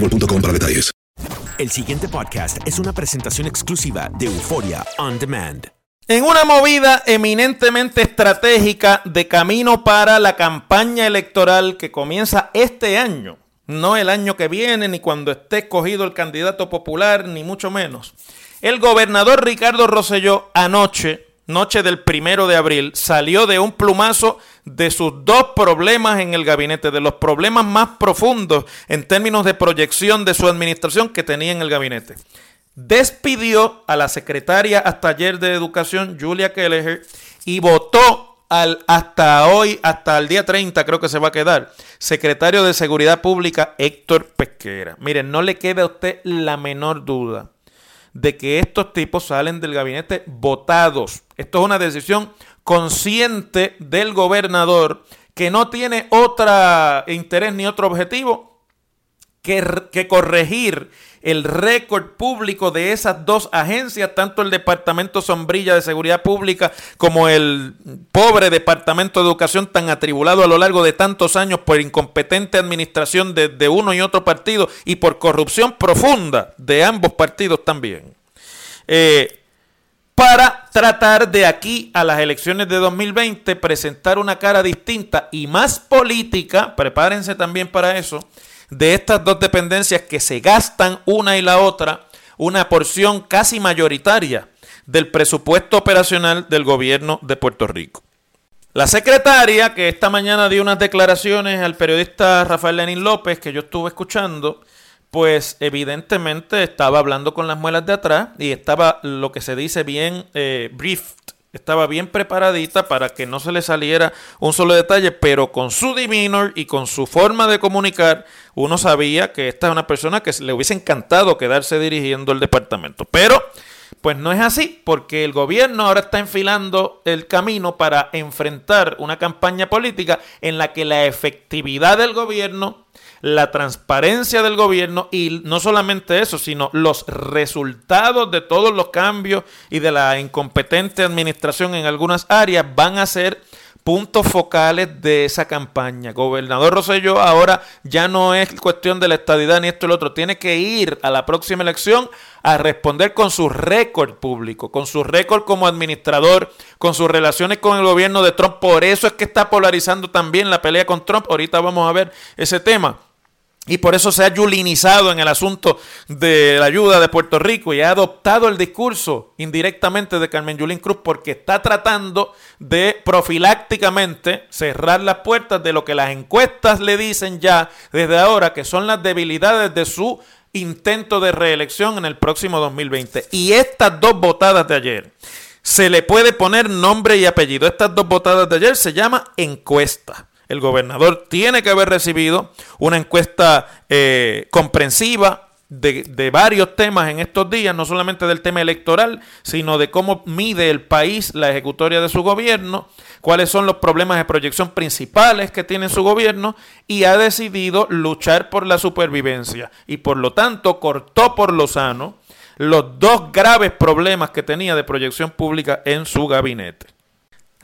boostmobile.com para detalles. El siguiente podcast es una presentación exclusiva de Euforia On Demand. En una movida eminentemente estratégica de camino para la campaña electoral que comienza este año, no el año que viene, ni cuando esté escogido el candidato popular, ni mucho menos. El gobernador Ricardo Rosselló anoche, noche del primero de abril, salió de un plumazo de sus dos problemas en el gabinete, de los problemas más profundos en términos de proyección de su administración que tenía en el gabinete despidió a la secretaria hasta ayer de Educación, Julia Kelleher, y votó al, hasta hoy, hasta el día 30 creo que se va a quedar, secretario de Seguridad Pública, Héctor Pesquera. Miren, no le queda a usted la menor duda de que estos tipos salen del gabinete votados. Esto es una decisión consciente del gobernador que no tiene otro interés ni otro objetivo que, corregir el récord público de esas dos agencias, tanto el Departamento Sombrilla de Seguridad Pública como el pobre Departamento de Educación tan atribulado a lo largo de tantos años por incompetente administración de, de uno y otro partido y por corrupción profunda de ambos partidos también. Eh, para tratar de aquí a las elecciones de 2020 presentar una cara distinta y más política, prepárense también para eso, de estas dos dependencias que se gastan una y la otra una porción casi mayoritaria del presupuesto operacional del gobierno de Puerto Rico. La secretaria, que esta mañana dio unas declaraciones al periodista Rafael Lenín López, que yo estuve escuchando, pues evidentemente estaba hablando con las muelas de atrás y estaba lo que se dice bien eh, briefed, estaba bien preparadita para que no se le saliera un solo detalle, pero con su demeanor y con su forma de comunicar, uno sabía que esta es una persona que le hubiese encantado quedarse dirigiendo el departamento. Pero, pues no es así, porque el gobierno ahora está enfilando el camino para enfrentar una campaña política en la que la efectividad del gobierno la transparencia del gobierno y no solamente eso, sino los resultados de todos los cambios y de la incompetente administración en algunas áreas van a ser puntos focales de esa campaña. Gobernador Rosselló ahora ya no es cuestión de la estadidad ni esto y lo otro, tiene que ir a la próxima elección a responder con su récord público, con su récord como administrador, con sus relaciones con el gobierno de Trump. Por eso es que está polarizando también la pelea con Trump. Ahorita vamos a ver ese tema. Y por eso se ha yulinizado en el asunto de la ayuda de Puerto Rico y ha adoptado el discurso indirectamente de Carmen Yulín Cruz porque está tratando de profilácticamente cerrar las puertas de lo que las encuestas le dicen ya desde ahora que son las debilidades de su intento de reelección en el próximo 2020. Y estas dos votadas de ayer, se le puede poner nombre y apellido. Estas dos votadas de ayer se llama encuesta. El gobernador tiene que haber recibido una encuesta eh, comprensiva de, varios temas en estos días, no solamente del tema electoral, sino de cómo mide el país la ejecutoria de su gobierno, cuáles son los problemas de proyección principales que tiene su gobierno y ha decidido luchar por la supervivencia y por lo tanto cortó por lo sano los dos graves problemas que tenía de proyección pública en su gabinete.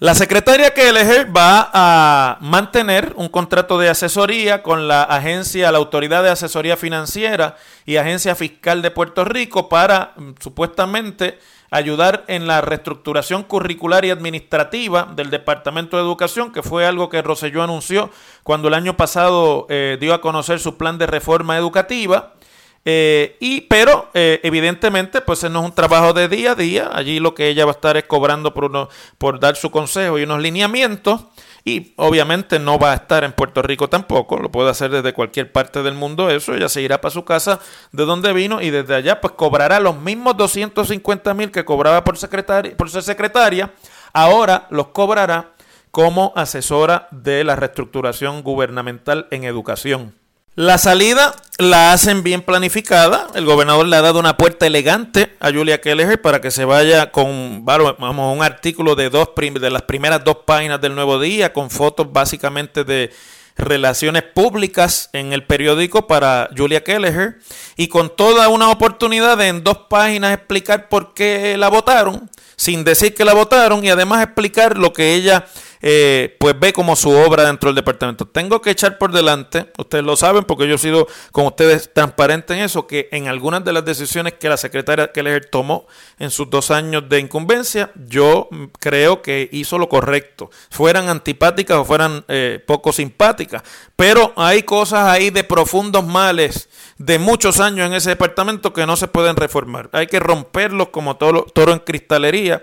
La secretaria Kelleher va a mantener un contrato de asesoría con la agencia, la Autoridad de Asesoría Financiera y Agencia Fiscal de Puerto Rico para mm, supuestamente ayudar en la reestructuración curricular y administrativa del Departamento de Educación, que fue algo que Roselló anunció cuando el año pasado eh, dio a conocer su plan de reforma educativa. Eh, y, pero eh, evidentemente, pues no es un trabajo de día a día. Allí lo que ella va a estar es cobrando por, uno, por dar su consejo y unos lineamientos. Y obviamente no va a estar en Puerto Rico tampoco, lo puede hacer desde cualquier parte del mundo eso, ella se irá para su casa de donde vino y desde allá pues cobrará los mismos 250 mil que cobraba por, por ser secretaria, ahora los cobrará como asesora de la reestructuración gubernamental en educación. La salida la hacen bien planificada. El gobernador le ha dado una puerta elegante a Julia Kelleher para que se vaya con vamos, un artículo de, dos de las primeras dos páginas del Nuevo Día con fotos básicamente de relaciones públicas en el periódico para Julia Kelleher y con toda una oportunidad de en dos páginas explicar por qué la votaron, sin decir que la votaron y además explicar lo que ella eh, pues ve como su obra dentro del departamento. Tengo que echar por delante, ustedes lo saben porque yo he sido con ustedes transparente en eso, que en algunas de las decisiones que la secretaria Keller tomó en sus dos años de incumbencia, yo creo que hizo lo correcto, fueran antipáticas o fueran eh, poco simpáticas, pero hay cosas ahí de profundos males de muchos años en ese departamento que no se pueden reformar. Hay que romperlos como toro, toro en cristalería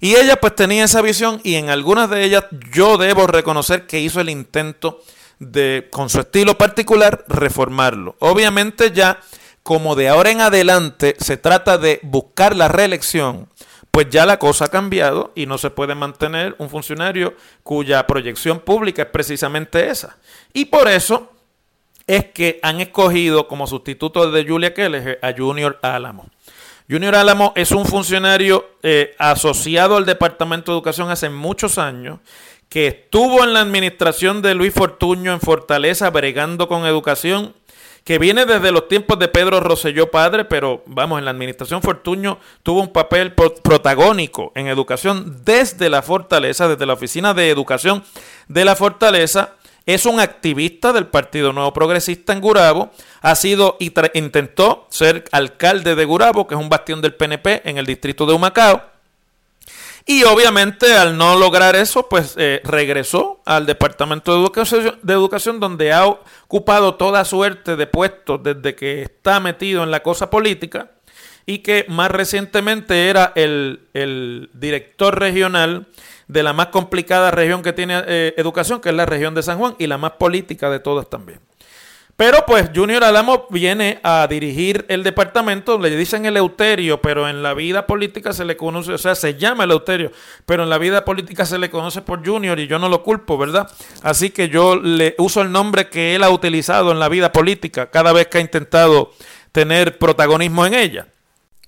y ella pues tenía esa visión y en algunas de ellas yo debo reconocer que hizo el intento de, con su estilo particular, reformarlo. Obviamente ya, como de ahora en adelante se trata de buscar la reelección, pues ya la cosa ha cambiado y no se puede mantener un funcionario cuya proyección pública es precisamente esa. Y por eso es que han escogido como sustituto de Julia Keller a Junior Álamo. Junior Álamo es un funcionario eh, asociado al Departamento de Educación hace muchos años, que estuvo en la administración de Luis Fortuño en Fortaleza bregando con educación, que viene desde los tiempos de Pedro Rosselló padre, pero vamos, en la administración Fortuño tuvo un papel protagónico en educación desde la Fortaleza, desde la Oficina de Educación de la Fortaleza, es un activista del Partido Nuevo Progresista en Gurabo, ha sido y intentó ser alcalde de Gurabo, que es un bastión del PNP en el distrito de Humacao. Y obviamente al no lograr eso, pues eh, regresó al Departamento de educación, de educación, donde ha ocupado toda suerte de puestos desde que está metido en la cosa política y que más recientemente era el, el director regional de la más complicada región que tiene eh, educación, que es la región de San Juan, y la más política de todas también. Pero pues Junior Alamo viene a dirigir el departamento, le dicen Eleuterio, pero en la vida política se le conoce, o sea, se llama Eleuterio, pero en la vida política se le conoce por Junior y yo no lo culpo, ¿verdad? Así que yo le uso el nombre que él ha utilizado en la vida política cada vez que ha intentado tener protagonismo en ella.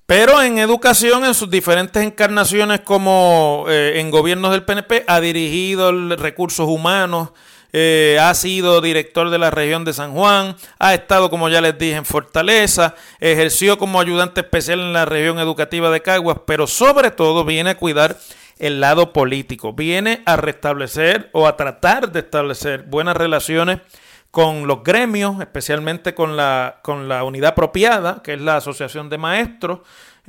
Pero en educación, en sus diferentes encarnaciones como eh, en gobiernos del PNP, ha dirigido recursos humanos, eh, ha sido director de la región de San Juan, ha estado, como ya les dije, en Fortaleza, ejerció como ayudante especial en la región educativa de Caguas, pero sobre todo viene a cuidar el lado político, viene a restablecer o a tratar de establecer buenas relaciones con los gremios, especialmente con la, con la unidad apropiada, que es la Asociación de Maestros,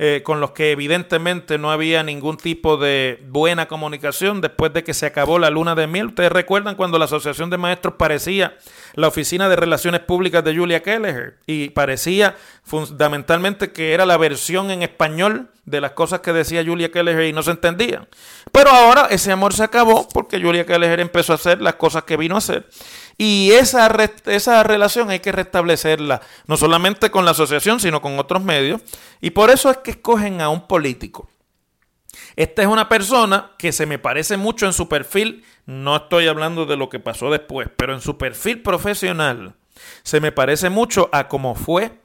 eh, con los que evidentemente no había ningún tipo de buena comunicación después de que se acabó la luna de miel. Ustedes recuerdan cuando la Asociación de Maestros parecía la Oficina de Relaciones Públicas de Julia Kelleher y parecía fundamentalmente que era la versión en español de las cosas que decía Julia Kelleher y no se entendían. Pero ahora ese amor se acabó porque Julia Kelleher empezó a hacer las cosas que vino a hacer y esa, esa relación hay que restablecerla, no solamente con la asociación, sino con otros medios. Y por eso es que escogen a un político. Esta es una persona que se me parece mucho en su perfil, no estoy hablando de lo que pasó después, pero en su perfil profesional se me parece mucho a cómo fue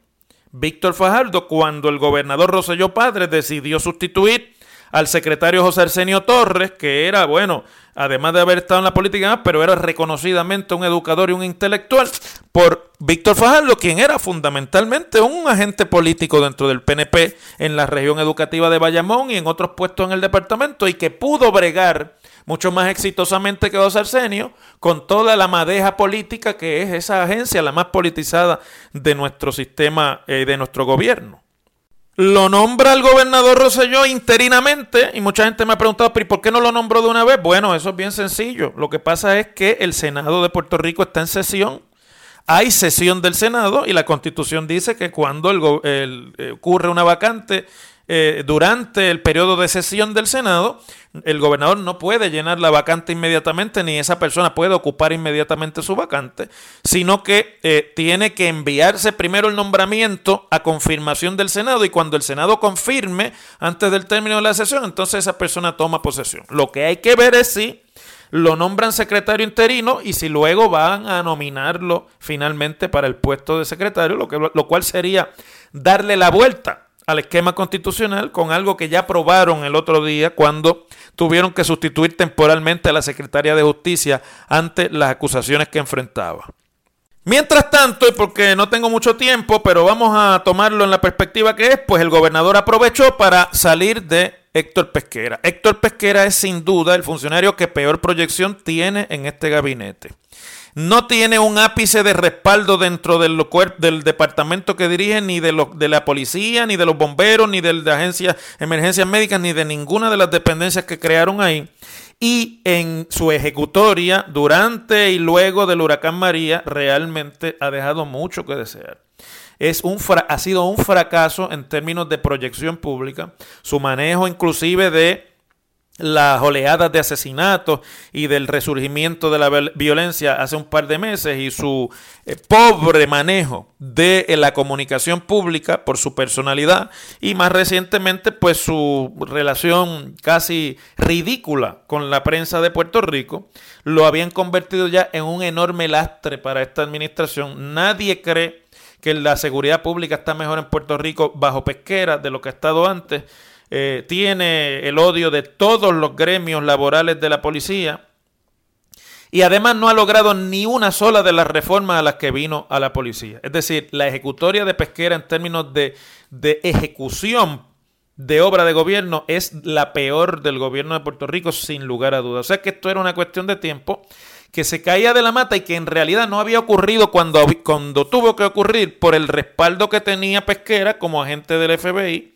Víctor Fajardo cuando el gobernador Roselló Padre decidió sustituir al secretario José Arsenio Torres, que era, bueno, además de haber estado en la política, pero era reconocidamente un educador y un intelectual, por Víctor Fajardo, quien era fundamentalmente un agente político dentro del PNP en la región educativa de Bayamón y en otros puestos en el departamento, y que pudo bregar mucho más exitosamente que José Arsenio, con toda la madeja política que es esa agencia, la más politizada de nuestro sistema, y eh, de nuestro gobierno. Lo nombra el gobernador Rosselló interinamente y mucha gente me ha preguntado, ¿pero por qué no lo nombró de una vez? Bueno, eso es bien sencillo. Lo que pasa es que el Senado de Puerto Rico está en sesión. Hay sesión del Senado y la Constitución dice que cuando el, eh, ocurre una vacante eh, durante el periodo de sesión del Senado, el gobernador no puede llenar la vacante inmediatamente, ni esa persona puede ocupar inmediatamente su vacante, sino que eh, tiene que enviarse primero el nombramiento a confirmación del Senado y cuando el Senado confirme antes del término de la sesión, entonces esa persona toma posesión. Lo que hay que ver es si lo nombran secretario interino y si luego van a nominarlo finalmente para el puesto de secretario, lo, que, lo cual sería darle la vuelta al esquema constitucional con algo que ya aprobaron el otro día cuando tuvieron que sustituir temporalmente a la secretaria de Justicia ante las acusaciones que enfrentaba. Mientras tanto, y porque no tengo mucho tiempo, pero vamos a tomarlo en la perspectiva que es, pues el gobernador aprovechó para salir de Héctor Pesquera. Héctor Pesquera es sin duda el funcionario que peor proyección tiene en este gabinete no tiene un ápice de respaldo dentro del, del departamento que dirige, ni de, de la policía, ni de los bomberos, ni de la agencia emergencias médicas, ni de ninguna de las dependencias que crearon ahí. Y en su ejecutoria, durante y luego del huracán María, realmente ha dejado mucho que desear. Es un ha sido un fracaso en términos de proyección pública. Su manejo inclusive de las oleadas de asesinatos y del resurgimiento de la violencia hace un par de meses y su eh, pobre manejo de eh, la comunicación pública por su personalidad y más recientemente pues su relación casi ridícula con la prensa de Puerto Rico lo habían convertido ya en un enorme lastre para esta administración. Nadie cree que la seguridad pública está mejor en Puerto Rico bajo pesquera de lo que ha estado antes eh, tiene el odio de todos los gremios laborales de la policía y además no ha logrado ni una sola de las reformas a las que vino a la policía. Es decir, la ejecutoria de pesquera en términos de, de ejecución de obra de gobierno es la peor del gobierno de Puerto Rico, sin lugar a dudas. O sea que esto era una cuestión de tiempo que se caía de la mata y que en realidad no había ocurrido cuando, cuando tuvo que ocurrir por el respaldo que tenía Pesquera como agente del FBI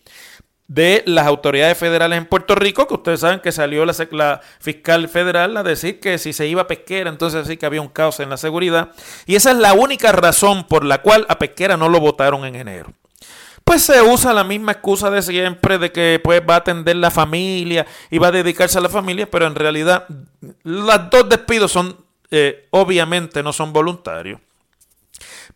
de las autoridades federales en Puerto Rico, que ustedes saben que salió la, fiscal federal a decir que si se iba a pesquera, entonces sí que había un caos en la seguridad. Y esa es la única razón por la cual a pesquera no lo votaron en enero. Pues se usa la misma excusa de siempre de que pues va a atender la familia y va a dedicarse a la familia, pero en realidad los dos despidos son, eh, obviamente no son voluntarios.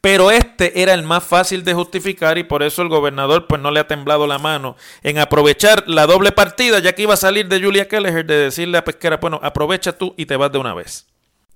Pero este era el más fácil de justificar y por eso el gobernador pues no le ha temblado la mano en aprovechar la doble partida, ya que iba a salir de Julia Kelleher de decirle a Pesquera, bueno, aprovecha tú y te vas de una vez.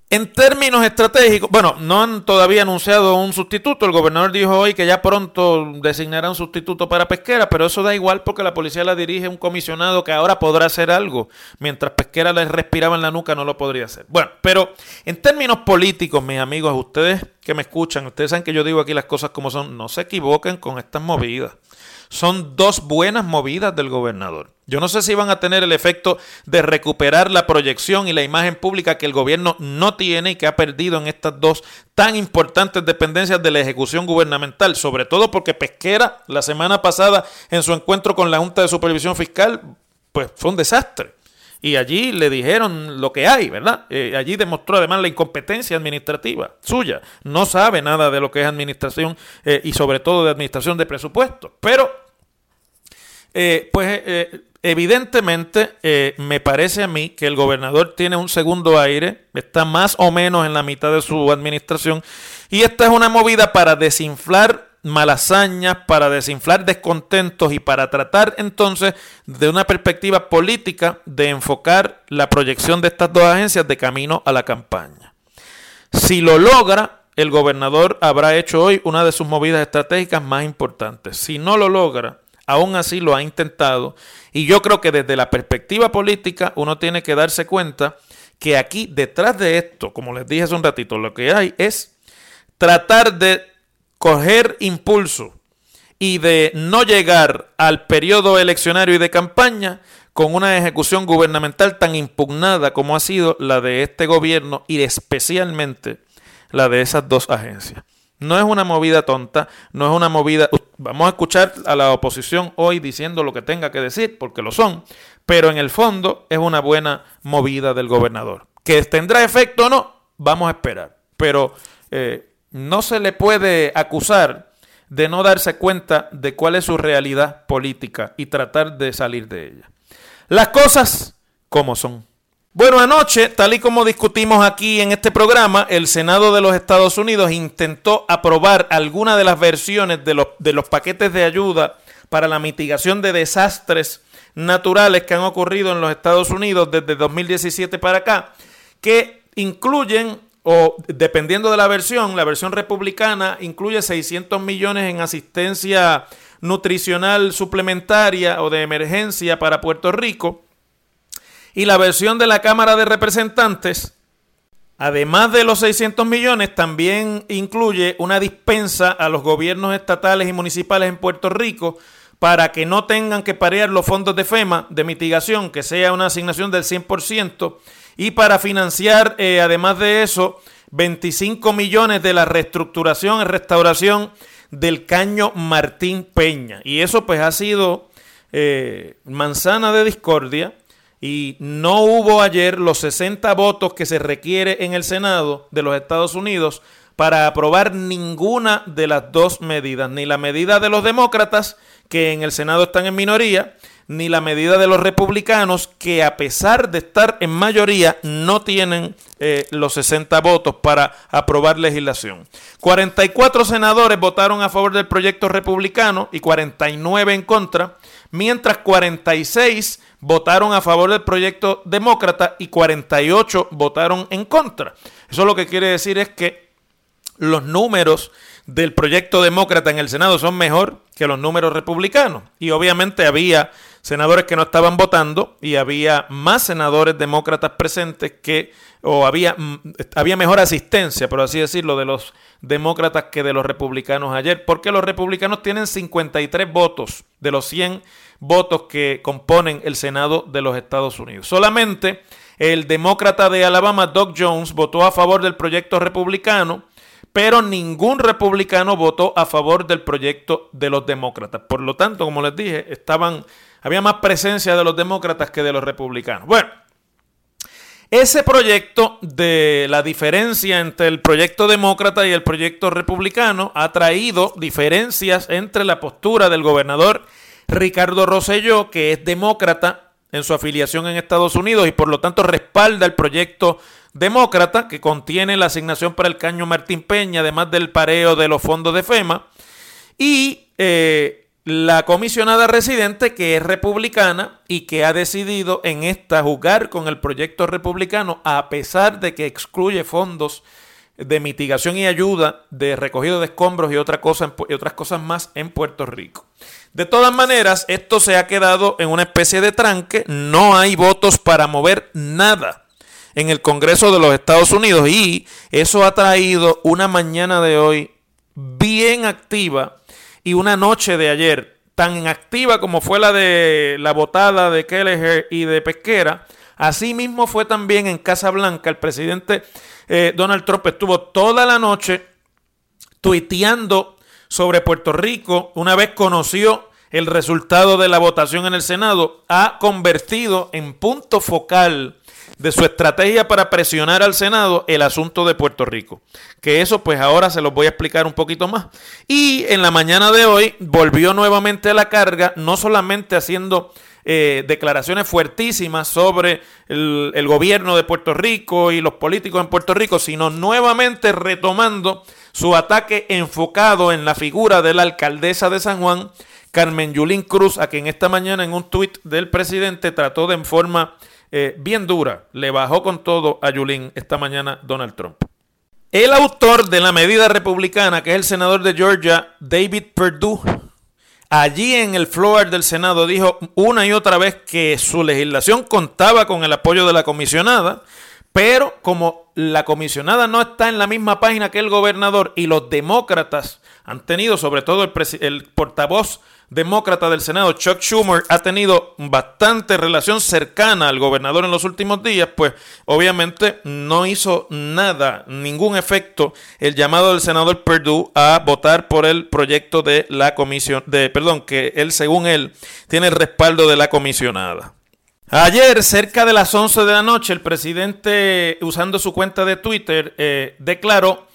En términos estratégicos, bueno, no han todavía anunciado un sustituto. El gobernador dijo hoy que ya pronto designará un sustituto para Pesquera, pero eso da igual porque la policía la dirige un comisionado que ahora podrá hacer algo. Mientras Pesquera le respiraba en la nuca, no lo podría hacer. Bueno, pero en términos políticos, mis amigos, ustedes que me escuchan, ustedes saben que yo digo aquí las cosas como son, no se equivoquen con estas movidas. Son dos buenas movidas del gobernador. Yo no sé si van a tener el efecto de recuperar la proyección y la imagen pública que el gobierno no tiene y que ha perdido en estas dos tan importantes dependencias de la ejecución gubernamental, sobre todo porque Pesquera la semana pasada en su encuentro con la Junta de Supervisión Fiscal, pues fue un desastre. Y allí le dijeron lo que hay, ¿verdad? Eh, allí demostró además la incompetencia administrativa suya. No sabe nada de lo que es administración eh, y sobre todo de administración de presupuestos. Pero, eh, pues Evidentemente, me parece a mí que el gobernador tiene un segundo aire, está más o menos en la mitad de su administración, y esta es una movida para desinflar malasañas, para desinflar descontentos y para tratar entonces de una perspectiva política de enfocar la proyección de estas dos agencias de camino a la campaña. Si lo logra, el gobernador habrá hecho hoy una de sus movidas estratégicas más importantes. Si no lo logra, aún así lo ha intentado. Y yo creo que desde la perspectiva política uno tiene que darse cuenta que aquí detrás de esto, como les dije hace un ratito, lo que hay es tratar de coger impulso y de no llegar al periodo eleccionario y de campaña con una ejecución gubernamental tan impugnada como ha sido la de este gobierno y especialmente la de esas dos agencias. No es una movida tonta, no es una movida... Vamos a escuchar a la oposición hoy diciendo lo que tenga que decir, porque lo son, pero en el fondo es una buena movida del gobernador. ¿Que tendrá efecto o no? Vamos a esperar. Pero eh, no se le puede acusar de no darse cuenta de cuál es su realidad política y tratar de salir de ella. Las cosas como son. Bueno, anoche, tal y como discutimos aquí en este programa, el Senado de los Estados Unidos intentó aprobar alguna de las versiones de los, de los paquetes de ayuda para la mitigación de desastres naturales que han ocurrido en los Estados Unidos desde 2017 para acá, que incluyen, o dependiendo de la versión, la versión republicana incluye 600 millones en asistencia nutricional suplementaria o de emergencia para Puerto Rico, y la versión de la Cámara de Representantes, además de los 600 millones, también incluye una dispensa a los gobiernos estatales y municipales en Puerto Rico para que no tengan que parear los fondos de FEMA de mitigación, que sea una asignación del 100%, y para financiar, eh, además de eso, 25 millones de la reestructuración y restauración del caño Martín Peña. Y eso pues ha sido eh, manzana de discordia y no hubo ayer los 60 votos que se requiere en el Senado de los Estados Unidos para aprobar ninguna de las dos medidas, ni la medida de los demócratas, que en el Senado están en minoría, ni la medida de los republicanos, que a pesar de estar en mayoría, no tienen eh, los 60 votos para aprobar legislación. 44 senadores votaron a favor del proyecto republicano y 49 en contra, mientras 46 votaron a favor del proyecto demócrata y 48 votaron en contra. Eso lo que quiere decir es que los números del proyecto demócrata en el Senado son mejor que los números republicanos. Y obviamente había senadores que no estaban votando y había más senadores demócratas presentes que, o había, mm, había mejor asistencia, por así decirlo, de los demócratas que de los republicanos ayer, porque los republicanos tienen 53 votos de los 100 votos que componen el Senado de los Estados Unidos. Solamente el demócrata de Alabama, Doug Jones, votó a favor del proyecto republicano, pero ningún republicano votó a favor del proyecto de los demócratas. Por lo tanto, como les dije, estaban, había más presencia de los demócratas que de los republicanos. Bueno, ese proyecto de la diferencia entre el proyecto demócrata y el proyecto republicano ha traído diferencias entre la postura del gobernador Ricardo Rosselló, que es demócrata en su afiliación en Estados Unidos y por lo tanto respalda el proyecto demócrata que contiene la asignación para el caño Martín Peña, además del pareo de los fondos de FEMA. Y eh, la comisionada residente, que es republicana y que ha decidido en esta jugar con el proyecto republicano, a pesar de que excluye fondos de mitigación y ayuda de recogido de escombros y, y otras cosas más en Puerto Rico. De todas maneras, esto se ha quedado en una especie de tranque. No hay votos para mover nada en el Congreso de los Estados Unidos y eso ha traído una mañana de hoy bien activa y una noche de ayer tan activa como fue la de la votada de Kelleher y de Pesquera, así mismo fue también en Casa Blanca. El presidente eh, Donald Trump estuvo toda la noche tuiteando sobre Puerto Rico una vez conoció el resultado de la votación en el Senado, ha convertido en punto focal de su estrategia para presionar al Senado el asunto de Puerto Rico. Que eso pues ahora se los voy a explicar un poquito más. Y en la mañana de hoy volvió nuevamente a la carga, no solamente haciendo eh, declaraciones fuertísimas sobre el, el gobierno de Puerto Rico y los políticos en Puerto Rico, sino nuevamente retomando su ataque enfocado en la figura de la alcaldesa de San Juan, Carmen Yulín Cruz, a quien esta mañana en un tuit del presidente trató de en forma eh, bien dura, le bajó con todo a Yulín esta mañana Donald Trump. El autor de la medida republicana, que es el senador de Georgia, David Perdue, allí en el floor del Senado dijo una y otra vez que su legislación contaba con el apoyo de la comisionada, pero como la comisionada no está en la misma página que el gobernador y los demócratas han tenido, sobre todo el, el portavoz demócrata del Senado, Chuck Schumer, ha tenido bastante relación cercana al gobernador en los últimos días, pues obviamente no hizo nada, ningún efecto el llamado del senador Perdue a votar por el proyecto de la comisión, de, perdón, que él, según él, tiene el respaldo de la comisionada. Ayer, cerca de las 11 de la noche, el presidente, usando su cuenta de Twitter, eh, declaró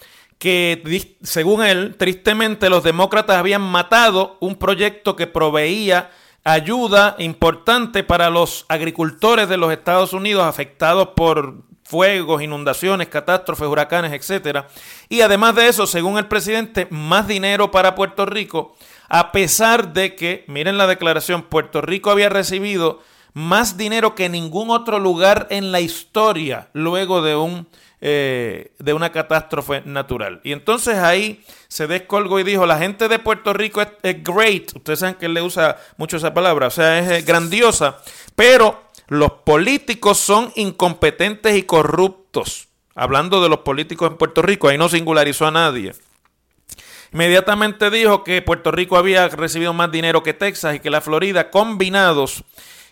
que, según él, tristemente los demócratas habían matado un proyecto que proveía ayuda importante para los agricultores de los Estados Unidos afectados por fuegos, inundaciones, catástrofes, huracanes, etcétera. Y además de eso, según el presidente, más dinero para Puerto Rico, a pesar de que, miren la declaración, Puerto Rico había recibido más dinero que ningún otro lugar en la historia luego de un eh, de una catástrofe natural. Y entonces ahí se descolgó y dijo, la gente de Puerto Rico es, great, ustedes saben que él le usa mucho esa palabra, o sea, es eh, grandiosa, pero los políticos son incompetentes y corruptos. Hablando de los políticos en Puerto Rico, ahí no singularizó a nadie. Inmediatamente dijo que Puerto Rico había recibido más dinero que Texas y que la Florida combinados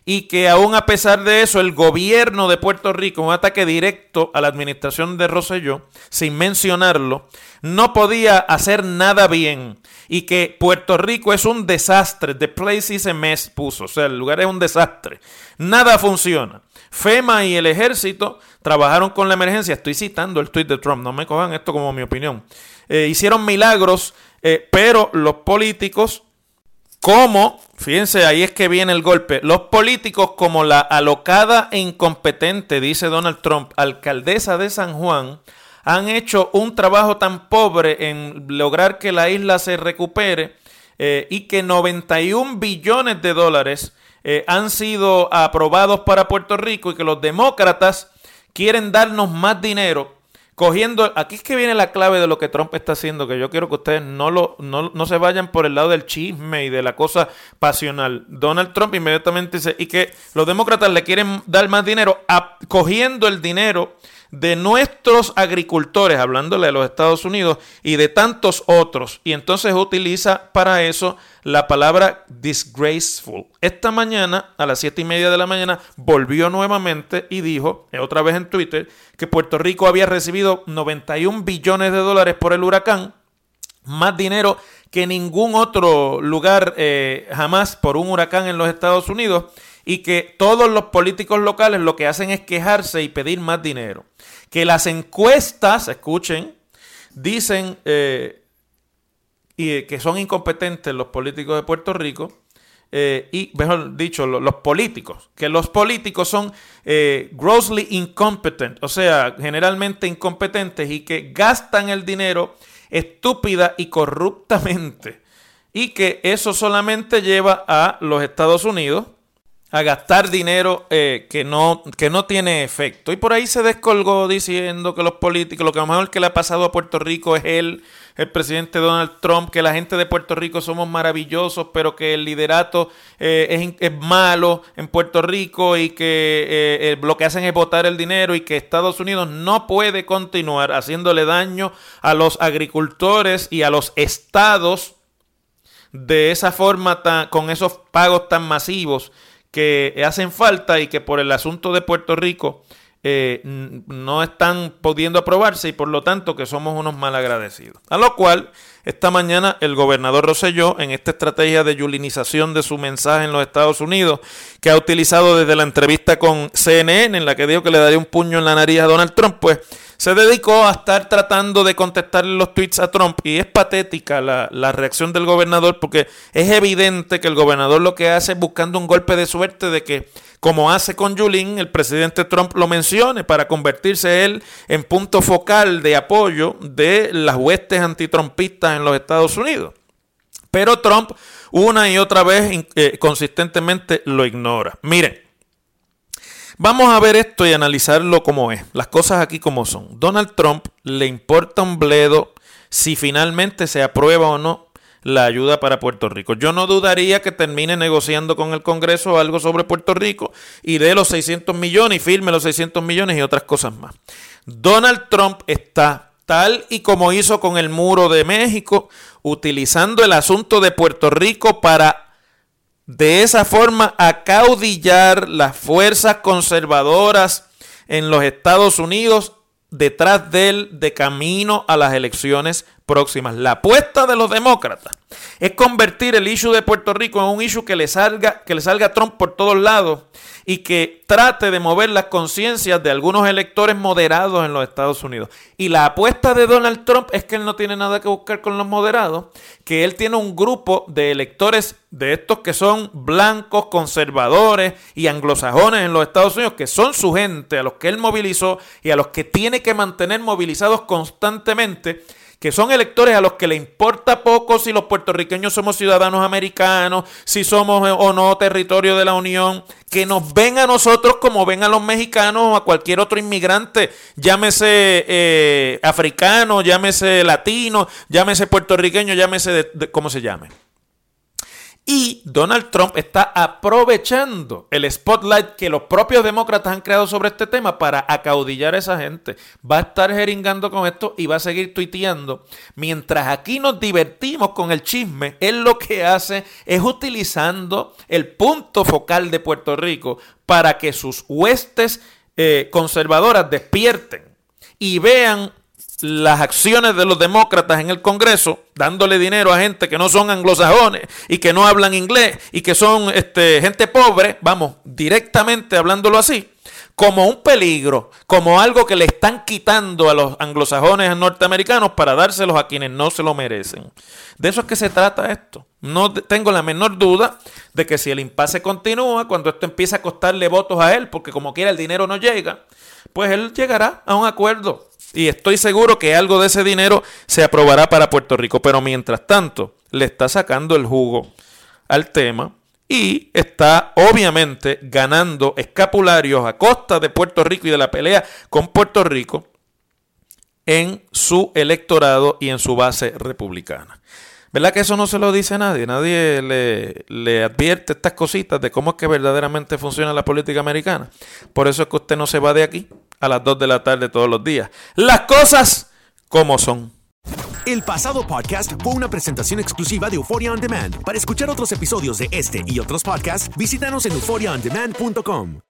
y que aún a pesar de eso el gobierno de Puerto Rico, un ataque directo a la administración de Rosselló, sin mencionarlo, no podía hacer nada bien y que Puerto Rico es un desastre, the place is a mess puso, o sea, el lugar es un desastre, nada funciona. FEMA y el ejército trabajaron con la emergencia, estoy citando el tweet de Trump, no me cojan esto como mi opinión, eh, hicieron milagros, eh, pero los políticos como, fíjense, ahí es que viene el golpe, los políticos como la alocada e incompetente, dice Donald Trump, alcaldesa de San Juan, han hecho un trabajo tan pobre en lograr que la isla se recupere eh, y que 91 billones de dólares eh, han sido aprobados para Puerto Rico y que los demócratas quieren darnos más dinero cogiendo, aquí es que viene la clave de lo que Trump está haciendo, que yo quiero que ustedes no, lo, no, se vayan por el lado del chisme y de la cosa pasional. Donald Trump inmediatamente dice, y que los demócratas le quieren dar más dinero, cogiendo el dinero de nuestros agricultores, hablándole de los Estados Unidos y de tantos otros. Y entonces utiliza para eso la palabra disgraceful. Esta mañana, a las siete y media de la mañana, volvió nuevamente y dijo, eh, otra vez en Twitter, que Puerto Rico había recibido 91 billones de dólares por el huracán, más dinero que ningún otro lugar eh, jamás por un huracán en los Estados Unidos y que todos los políticos locales lo que hacen es quejarse y pedir más dinero. Que las encuestas, escuchen, dicen eh, y, que son incompetentes los políticos de Puerto Rico. Eh, y, mejor dicho, los, políticos, que los políticos son eh, grossly incompetent, o sea, generalmente incompetentes y que gastan el dinero estúpida y corruptamente. Y que eso solamente lleva a los Estados Unidos a gastar dinero eh, que, no, que no tiene efecto. Y por ahí se descolgó diciendo que los políticos, lo que mejor que le ha pasado a Puerto Rico es él, el presidente Donald Trump, que la gente de Puerto Rico somos maravillosos, pero que el liderato eh, es, malo en Puerto Rico y que eh, lo que hacen es votar el dinero y que Estados Unidos no puede continuar haciéndole daño a los agricultores y a los estados de esa forma tan, con esos pagos tan masivos que hacen falta y que por el asunto de Puerto Rico eh, no están pudiendo aprobarse y por lo tanto que somos unos malagradecidos. A lo cual, esta mañana el gobernador Rosselló, en esta estrategia de yulinización de su mensaje en los Estados Unidos, que ha utilizado desde la entrevista con CNN, en la que dijo que le daría un puño en la nariz a Donald Trump, pues se dedicó a estar tratando de contestarle los tweets a Trump. Y es patética la, la, reacción del gobernador porque es evidente que el gobernador lo que hace es buscando un golpe de suerte de que como hace con Yulín, el presidente Trump lo mencione para convertirse él en punto focal de apoyo de las huestes antitrumpistas en los Estados Unidos. Pero Trump una y otra vez eh, consistentemente lo ignora. Miren, vamos a ver esto y analizarlo como es, las cosas aquí como son. Donald Trump le importa un bledo si finalmente se aprueba o no la ayuda para Puerto Rico. Yo no dudaría que termine negociando con el Congreso algo sobre Puerto Rico y dé los 600 millones y firme los 600 millones y otras cosas más. Donald Trump está tal y como hizo con el muro de México, utilizando el asunto de Puerto Rico para de esa forma acaudillar las fuerzas conservadoras en los Estados Unidos detrás de él de camino a las elecciones próximas. La apuesta de los demócratas es convertir el issue de Puerto Rico en un issue que le salga, que le salga a Trump por todos lados y que trate de mover las conciencias de algunos electores moderados en los Estados Unidos. Y la apuesta de Donald Trump es que él no tiene nada que buscar con los moderados, que él tiene un grupo de electores de estos que son blancos, conservadores y anglosajones en los Estados Unidos, que son su gente, a los que él movilizó y a los que tiene que mantener movilizados constantemente que son electores a los que le importa poco si los puertorriqueños somos ciudadanos americanos, si somos o no territorio de la Unión, que nos ven a nosotros como ven a los mexicanos o a cualquier otro inmigrante, llámese eh, africano, llámese latino, llámese puertorriqueño, llámese de, cómo se llame. Y Donald Trump está aprovechando el spotlight que los propios demócratas han creado sobre este tema para acaudillar a esa gente. Va a estar jeringando con esto y va a seguir tuiteando. Mientras aquí nos divertimos con el chisme, él lo que hace es utilizando el punto focal de Puerto Rico para que sus huestes eh, conservadoras despierten y vean las acciones de los demócratas en el Congreso, dándole dinero a gente que no son anglosajones y que no hablan inglés y que son este, gente pobre, vamos, directamente hablándolo así, como un peligro, como algo que le están quitando a los anglosajones norteamericanos para dárselos a quienes no se lo merecen. De eso es que se trata esto. No tengo la menor duda de que si el impasse continúa, cuando esto empieza a costarle votos a él, porque como quiera el dinero no llega, pues él llegará a un acuerdo y estoy seguro que algo de ese dinero se aprobará para Puerto Rico. Pero mientras tanto, le está sacando el jugo al tema y está obviamente ganando escapularios a costa de Puerto Rico y de la pelea con Puerto Rico en su electorado y en su base republicana. ¿Verdad que eso no se lo dice a nadie? Nadie le, le, advierte estas cositas de cómo es que verdaderamente funciona la política americana. Por eso es que usted no se va de aquí a las 2 de la tarde todos los días. Las cosas como son. El pasado podcast fue una presentación exclusiva de Euphoria On Demand. Para escuchar otros episodios de este y otros podcasts, visítanos en euphoriaondemand.com.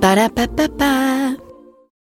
Ba-da-ba-ba-ba.